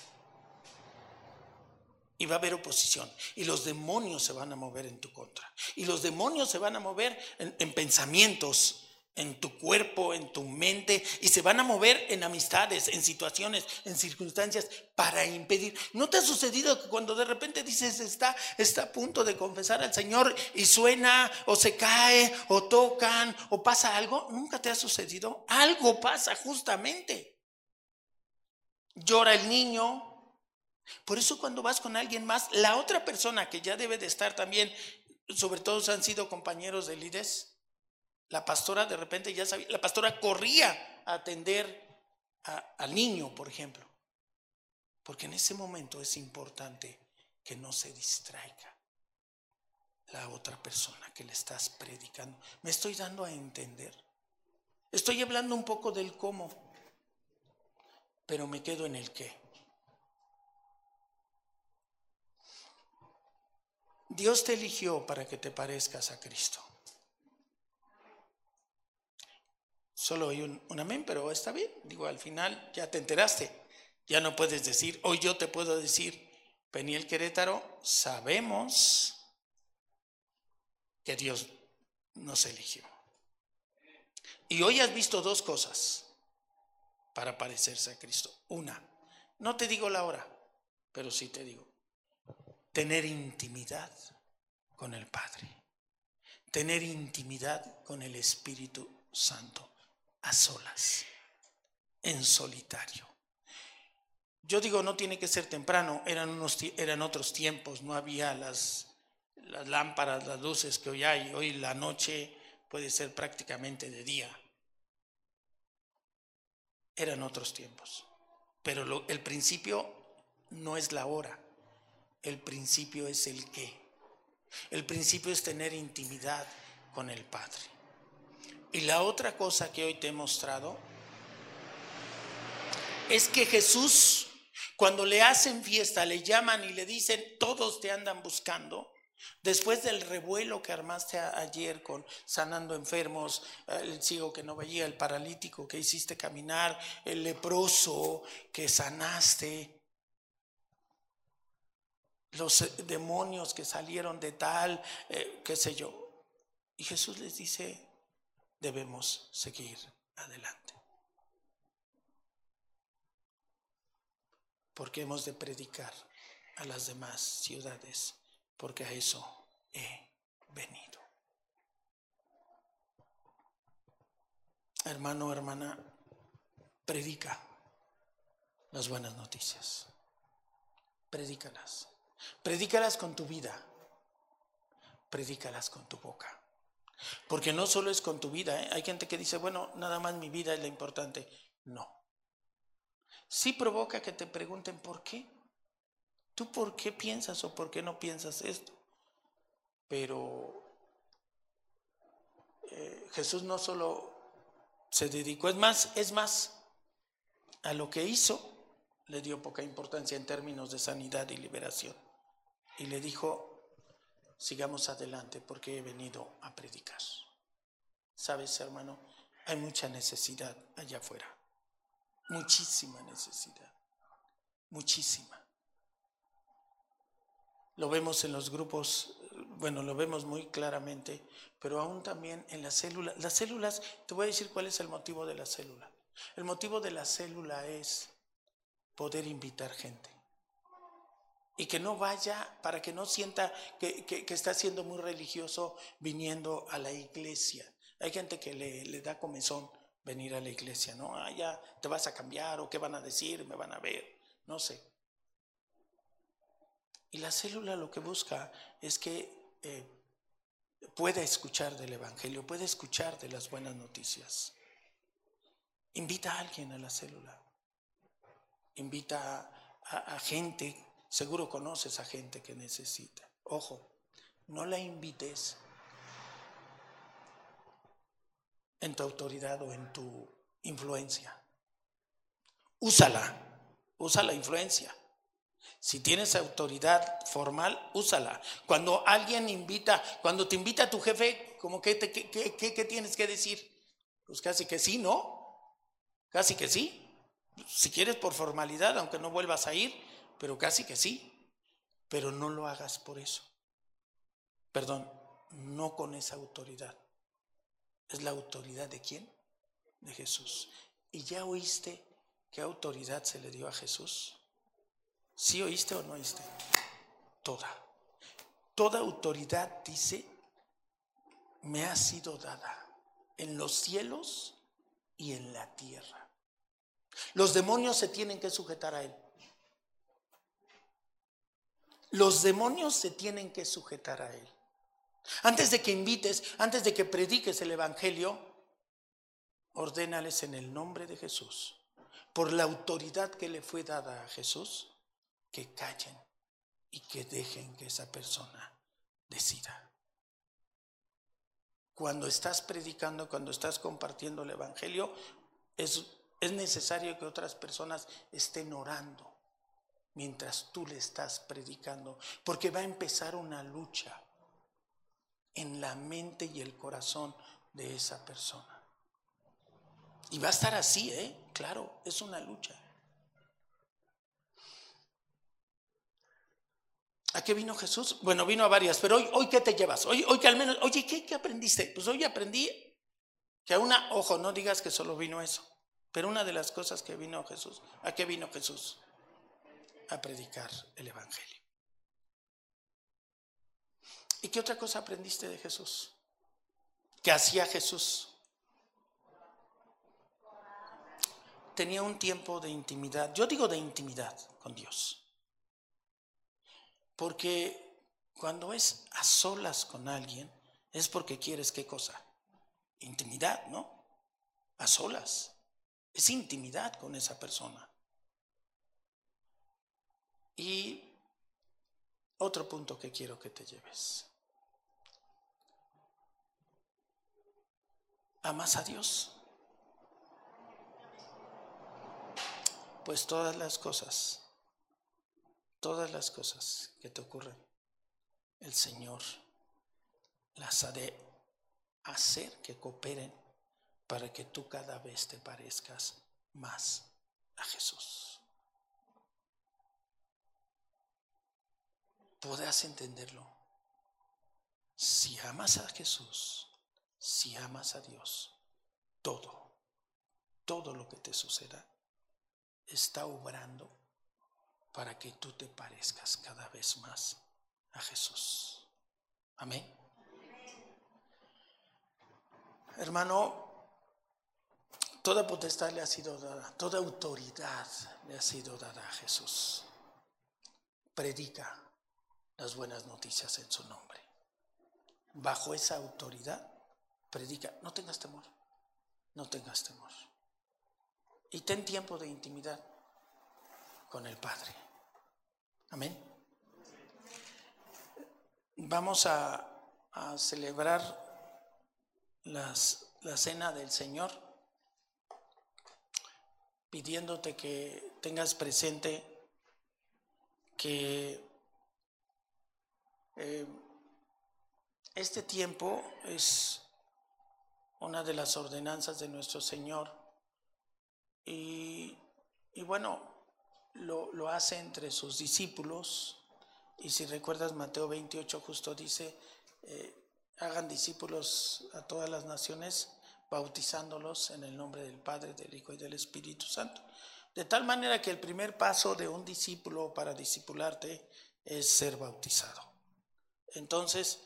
Y va a haber oposición. Y los demonios se van a mover en tu contra. Y los demonios se van a mover en, en pensamientos, en tu cuerpo, en tu mente, y se van a mover en amistades, en situaciones, en circunstancias para impedir. ¿No te ha sucedido que cuando de repente dices está, está a punto de confesar al Señor y suena o se cae o tocan o pasa algo? ¿Nunca te ha sucedido? Algo pasa justamente. Llora el niño. Por eso cuando vas con alguien más, la otra persona que ya debe de estar también, sobre todo han sido compañeros de líderes, la pastora de repente ya sabía, la pastora corría a atender al niño, por ejemplo. Porque en ese momento es importante que no se distraiga la otra persona que le estás predicando. Me estoy dando a entender. Estoy hablando un poco del cómo, pero me quedo en el qué. Dios te eligió para que te parezcas a Cristo. Solo hay un, amén, pero está bien. Digo, al final ya te enteraste. Ya no puedes decir, hoy yo te puedo decir, Peniel Querétaro, sabemos que Dios nos eligió. Y hoy has visto dos cosas para parecerse a Cristo. Una, no te digo la hora, pero sí te digo, tener intimidad con el Padre, tener intimidad con el Espíritu Santo a solas, en solitario. Yo digo, no tiene que ser temprano, eran, unos, eran otros tiempos, no había las, las lámparas, las luces que hoy hay. Hoy la noche puede ser prácticamente de día. Eran otros tiempos. Pero el principio no es la hora, el principio es el qué. El principio es tener intimidad con el Padre. Y la otra cosa que hoy te he mostrado es que Jesús, cuando le hacen fiesta, le llaman y le dicen, todos te andan buscando. Después del revuelo que armaste ayer con sanando enfermos, el ciego que no veía, el paralítico que hiciste caminar, el leproso que sanaste, los demonios que salieron de tal, eh, qué sé yo. Y Jesús les dice, debemos seguir adelante. Porque hemos de predicar a las demás ciudades, porque a eso he venido. Hermano, hermana, predica las buenas noticias. Predícalas. Predícalas con tu vida. Predícalas con tu boca. Porque no solo es con tu vida, ¿eh? hay gente que dice, bueno, nada más mi vida es la importante. No. Sí provoca que te pregunten por qué. ¿Tú por qué piensas o por qué no piensas esto? Pero eh, Jesús no solo se dedicó, es más, es más, a lo que hizo le dio poca importancia en términos de sanidad y liberación. Y le dijo, sigamos adelante porque he venido a predicar. Sabes, hermano, hay mucha necesidad allá afuera. muchísima necesidad, muchísima. Lo vemos en los grupos, bueno, lo vemos muy claramente, pero aún también en las células. Las células, te voy a decir cuál es el motivo de la célula. El motivo de la célula es poder invitar gente. Y que no vaya, para que no sienta que, está siendo muy religioso viniendo a la iglesia. Hay gente que le, da comezón venir a la iglesia, ¿no? Ah, ya te vas a cambiar o qué van a decir, me van a ver, no sé. Y la célula lo que busca es que eh, pueda escuchar del Evangelio, pueda escuchar de las buenas noticias. Invita a alguien a la célula. Invita a, gente, seguro conoces a gente que necesita. Ojo, no la invites en tu autoridad o en tu influencia. Úsala, usa la influencia. Si tienes autoridad formal, úsala. Cuando alguien invita, cuando te invita a tu jefe, como que, ¿qué tienes que decir? Pues casi que sí, ¿no? Casi que sí. Si quieres por formalidad, aunque no vuelvas a ir, pero casi que sí. Pero no lo hagas por eso. Perdón, no con esa autoridad. ¿Es la autoridad de quién? De Jesús. ¿Y ya oíste qué autoridad se le dio a Jesús? ¿Sí oíste o no oíste? Toda. Toda autoridad, dice, me ha sido dada en los cielos y en la tierra. Los demonios se tienen que sujetar a Él. Los demonios se tienen que sujetar a Él. Antes de que invites, antes de que prediques el Evangelio, ordénales en el nombre de Jesús, por la autoridad que le fue dada a Jesús, que callen y que dejen que esa persona decida. Cuando estás predicando, cuando estás compartiendo el Evangelio, es es necesario que otras personas estén orando mientras tú le estás predicando, porque va a empezar una lucha en la mente y el corazón de esa persona. Y va a estar así, ¿eh? Claro, es una lucha. ¿A qué vino Jesús? Bueno, vino a varias, pero hoy, hoy ¿qué te llevas? Hoy, hoy que al menos, oye, ¿qué, ¿qué aprendiste? Pues hoy aprendí que a una, ojo, no digas que solo vino eso. Pero una de las cosas que vino Jesús, ¿a qué vino Jesús? A predicar el Evangelio. ¿Y qué otra cosa aprendiste de Jesús? ¿Qué hacía Jesús? Tenía un tiempo de intimidad, yo digo de intimidad con Dios. Porque cuando es a solas con alguien, es porque quieres qué cosa? Intimidad, ¿no? A solas. Es intimidad con esa persona. Y otro punto que quiero que te lleves. ¿Amas a Dios? Pues todas las cosas, todas las cosas que te ocurren, el Señor las ha de hacer que cooperen para que tú cada vez te parezcas más a Jesús. Podrás entenderlo. Si amas a Jesús, si amas a Dios, todo, todo lo que te suceda, está obrando para que tú te parezcas cada vez más a Jesús. Amén. Hermano, Toda potestad le ha sido dada, toda autoridad le ha sido dada a Jesús. Predica las buenas noticias en su nombre. Bajo esa autoridad, predica. No tengas temor, no tengas temor. Y ten tiempo de intimidad con el Padre. Amén. Vamos a, celebrar las, la cena del Señor pidiéndote que tengas presente que eh, este tiempo es una de las ordenanzas de nuestro Señor Y, bueno, lo, hace entre sus discípulos. Y si recuerdas Mateo 28, justo dice, eh, hagan discípulos a todas las naciones, bautizándolos en el nombre del Padre, del Hijo y del Espíritu Santo. De tal manera que el primer paso de un discípulo para discipularte es ser bautizado. Entonces,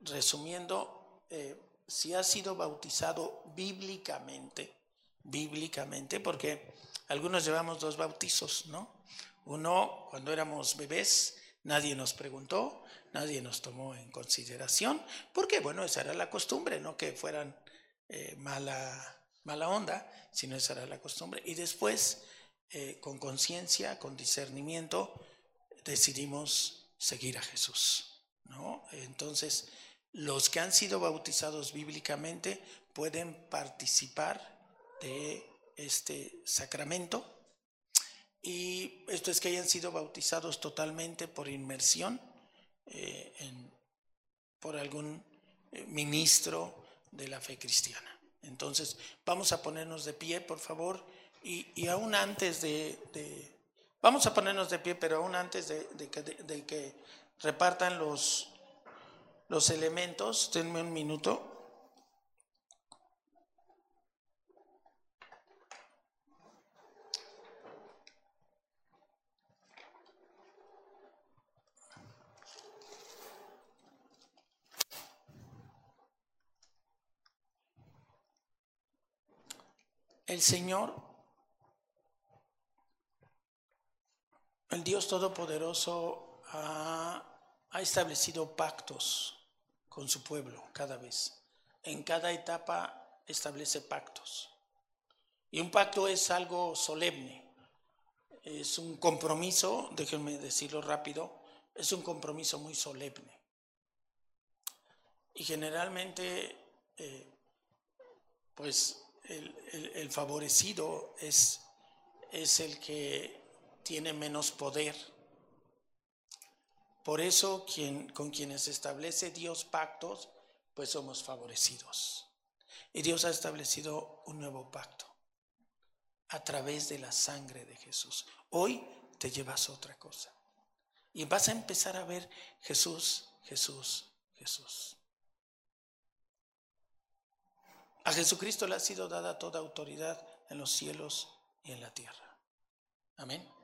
resumiendo, eh, si has sido bautizado bíblicamente, bíblicamente, porque algunos llevamos dos bautizos, ¿no? Uno, cuando éramos bebés, nadie nos preguntó, nadie nos tomó en consideración, porque bueno, esa era la costumbre, no que fueran eh, mala, mala onda, sino esa era la costumbre. Y después, eh, con conciencia, con discernimiento, decidimos seguir a Jesús, ¿no? Entonces, los que han sido bautizados bíblicamente pueden participar de este sacramento. Y esto es que hayan sido bautizados totalmente por inmersión eh, por algún eh, ministro de la fe cristiana. Entonces, vamos a ponernos de pie, por favor, y, aún antes de, Vamos a ponernos de pie, pero aún antes de, que, de que, repartan los, los elementos, denme un minuto. El Señor, el Dios Todopoderoso, ha, establecido pactos con su pueblo cada vez. En cada etapa establece pactos. Y un pacto es algo solemne, es un compromiso, déjenme decirlo rápido, es un compromiso muy solemne. Y generalmente, eh, pues el, favorecido es, es el que tiene menos poder. Por eso con quienes establece Dios pactos, pues somos favorecidos. Y Dios ha establecido un nuevo pacto a través de la sangre de Jesús. Hoy te llevas otra cosa. Y vas a empezar a ver Jesús, Jesús, Jesús. A Jesucristo le ha sido dada toda autoridad en los cielos y en la tierra. Amén.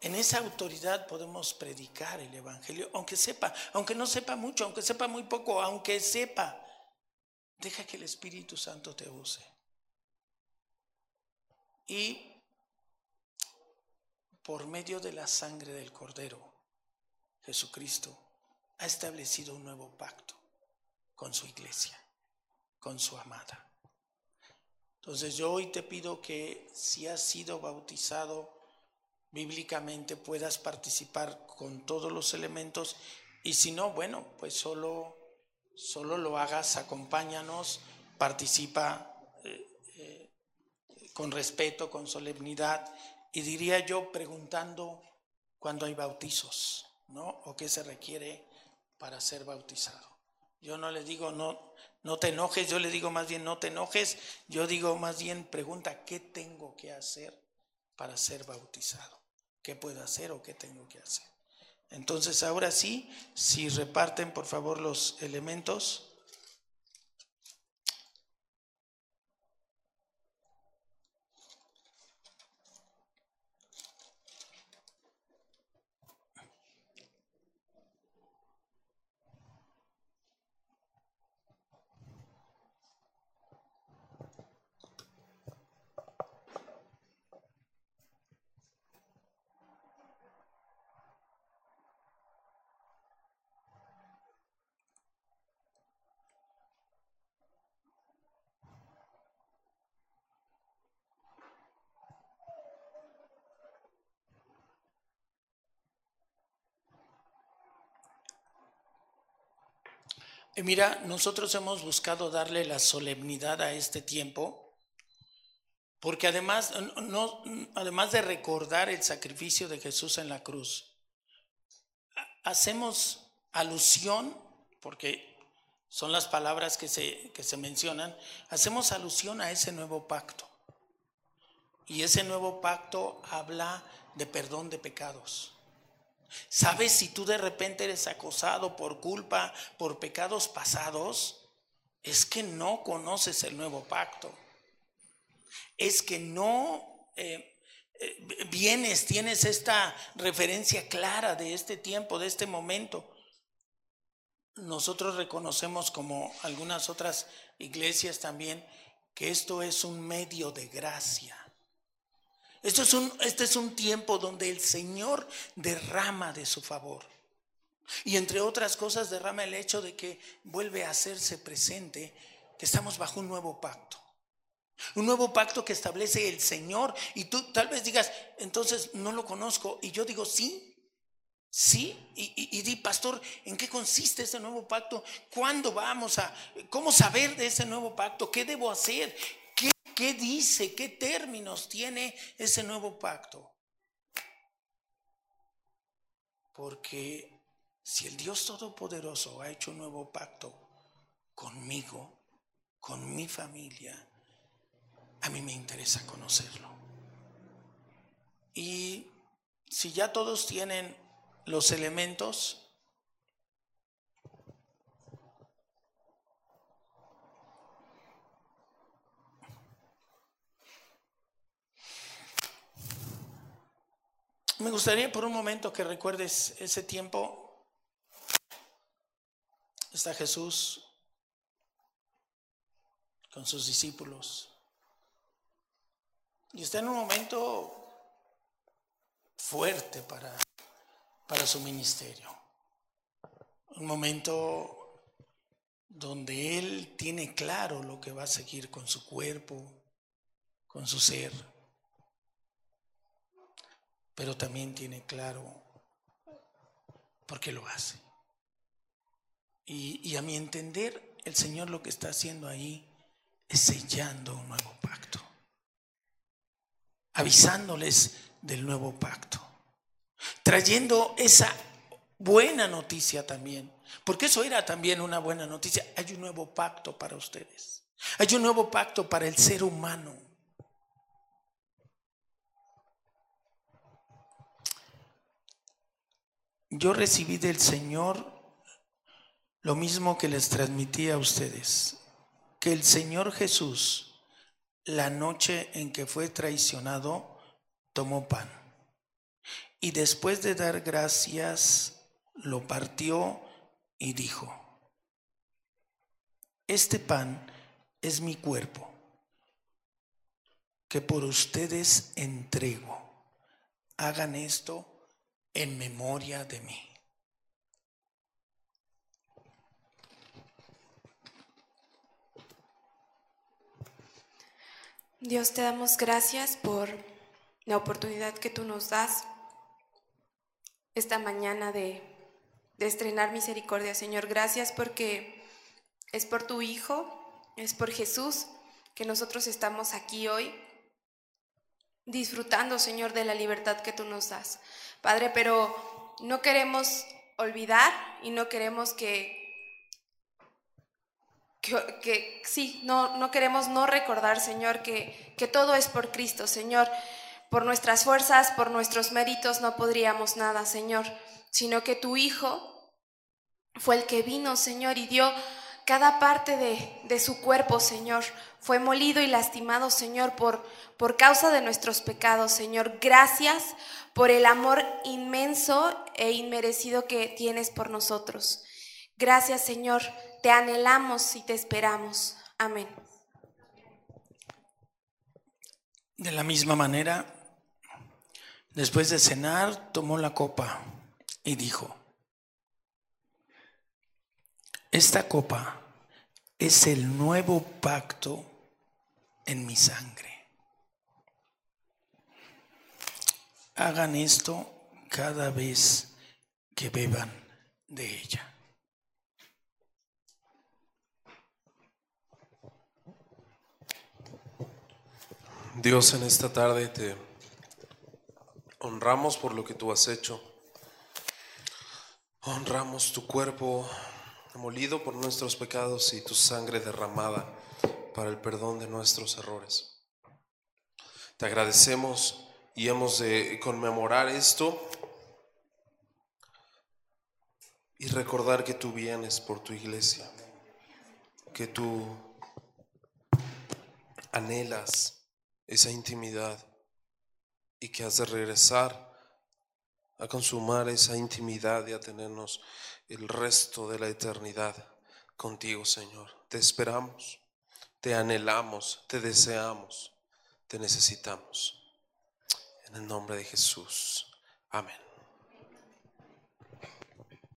En esa autoridad podemos predicar el Evangelio, aunque sepa, aunque no sepa mucho, aunque sepa muy poco, aunque sepa. Deja que el Espíritu Santo te use. Y por medio de la sangre del Cordero, Jesucristo ha establecido un nuevo pacto con su iglesia, con su amada. Entonces yo hoy te pido que si has sido bautizado bíblicamente puedas participar con todos los elementos y si no, bueno, pues solo, solo lo hagas, acompáñanos, participa eh, eh, con respeto, con solemnidad y diría yo preguntando cuándo hay bautizos, ¿no? O qué se requiere para ser bautizado. Yo no le digo, no, no te enojes, yo le digo más bien, no te enojes, yo digo más bien, pregunta, ¿qué tengo que hacer para ser bautizado? ¿Qué puedo hacer o qué tengo que hacer? Entonces, ahora sí, si reparten por favor los elementos. Y mira, nosotros hemos buscado darle la solemnidad a este tiempo, porque además, además de recordar el sacrificio de Jesús en la cruz, hacemos alusión, porque son las palabras que se, que se mencionan, hacemos alusión a ese nuevo pacto. Y ese nuevo pacto habla de perdón de pecados. ¿Sabes si tú de repente eres acosado por culpa, por pecados pasados? Es que no conoces el nuevo pacto. Es que no eh, eh, vienes, tienes esta referencia clara de este tiempo, de este momento. Nosotros reconocemos, como algunas otras iglesias también, que esto es un medio de gracia. Esto es un, este es un tiempo donde el Señor derrama de su favor. Y entre otras cosas derrama el hecho de que vuelve a hacerse presente que estamos bajo un nuevo pacto. Un nuevo pacto que establece el Señor. Y tú tal vez digas, entonces no lo conozco. Y yo digo, sí, sí. Y, y, di, pastor, ¿en qué consiste ese nuevo pacto? ¿Cuándo vamos a, cómo saber de ese nuevo pacto? ¿Qué debo hacer? ¿Qué dice? ¿Qué términos tiene ese nuevo pacto? Porque si el Dios Todopoderoso ha hecho un nuevo pacto conmigo, con mi familia, a mí me interesa conocerlo. Y si ya todos tienen los elementos, Me gustaría por un momento que recuerdes ese tiempo. Está Jesús con sus discípulos. Y está en un momento fuerte para, para su ministerio. Un momento donde Él tiene claro lo que va a seguir con su cuerpo, con su ser pero también tiene claro por qué lo hace. Y, a mi entender, el Señor lo que está haciendo ahí es sellando un nuevo pacto, avisándoles del nuevo pacto, trayendo esa buena noticia también, porque eso era también una buena noticia. Hay un nuevo pacto para ustedes, hay un nuevo pacto para el ser humano. Yo recibí del Señor lo mismo que les transmití a ustedes, que el Señor Jesús, la noche en que fue traicionado, tomó pan y después de dar gracias, lo partió y dijo, este pan es mi cuerpo, que por ustedes entrego. Hagan esto en memoria de mí. Dios, te damos gracias por la oportunidad que tú nos das esta mañana de, estrenar misericordia, Señor. Gracias porque es por tu Hijo, es por Jesús que nosotros estamos aquí hoy disfrutando, Señor, de la libertad que tú nos das. Padre, pero no queremos olvidar y no queremos que, que, sí, no, no queremos no recordar, Señor, que, que todo es por Cristo, Señor. Por nuestras fuerzas, por nuestros méritos no podríamos nada, Señor, sino que tu Hijo fue el que vino, Señor, y dio cada parte de, de, su cuerpo, Señor. Fue molido y lastimado, Señor, por, por causa de nuestros pecados, Señor. Gracias por el amor inmenso e inmerecido que tienes por nosotros. Gracias, Señor. Te anhelamos y te esperamos. Amén. De la misma manera, después de cenar, tomó la copa y dijo, esta copa es el nuevo pacto en mi sangre. Hagan esto cada vez que beban de ella. Dios, en esta tarde te honramos por lo que tú has hecho. Honramos tu cuerpo, molido por nuestros pecados y tu sangre derramada para el perdón de nuestros errores. Te agradecemos y hemos de conmemorar esto y recordar que tú vienes por tu iglesia, que tú anhelas esa intimidad y que has de regresar a consumar esa intimidad y a tenernos el resto de la eternidad contigo, Señor. Te esperamos, te anhelamos, te deseamos, te necesitamos. En el nombre de Jesús. Amén.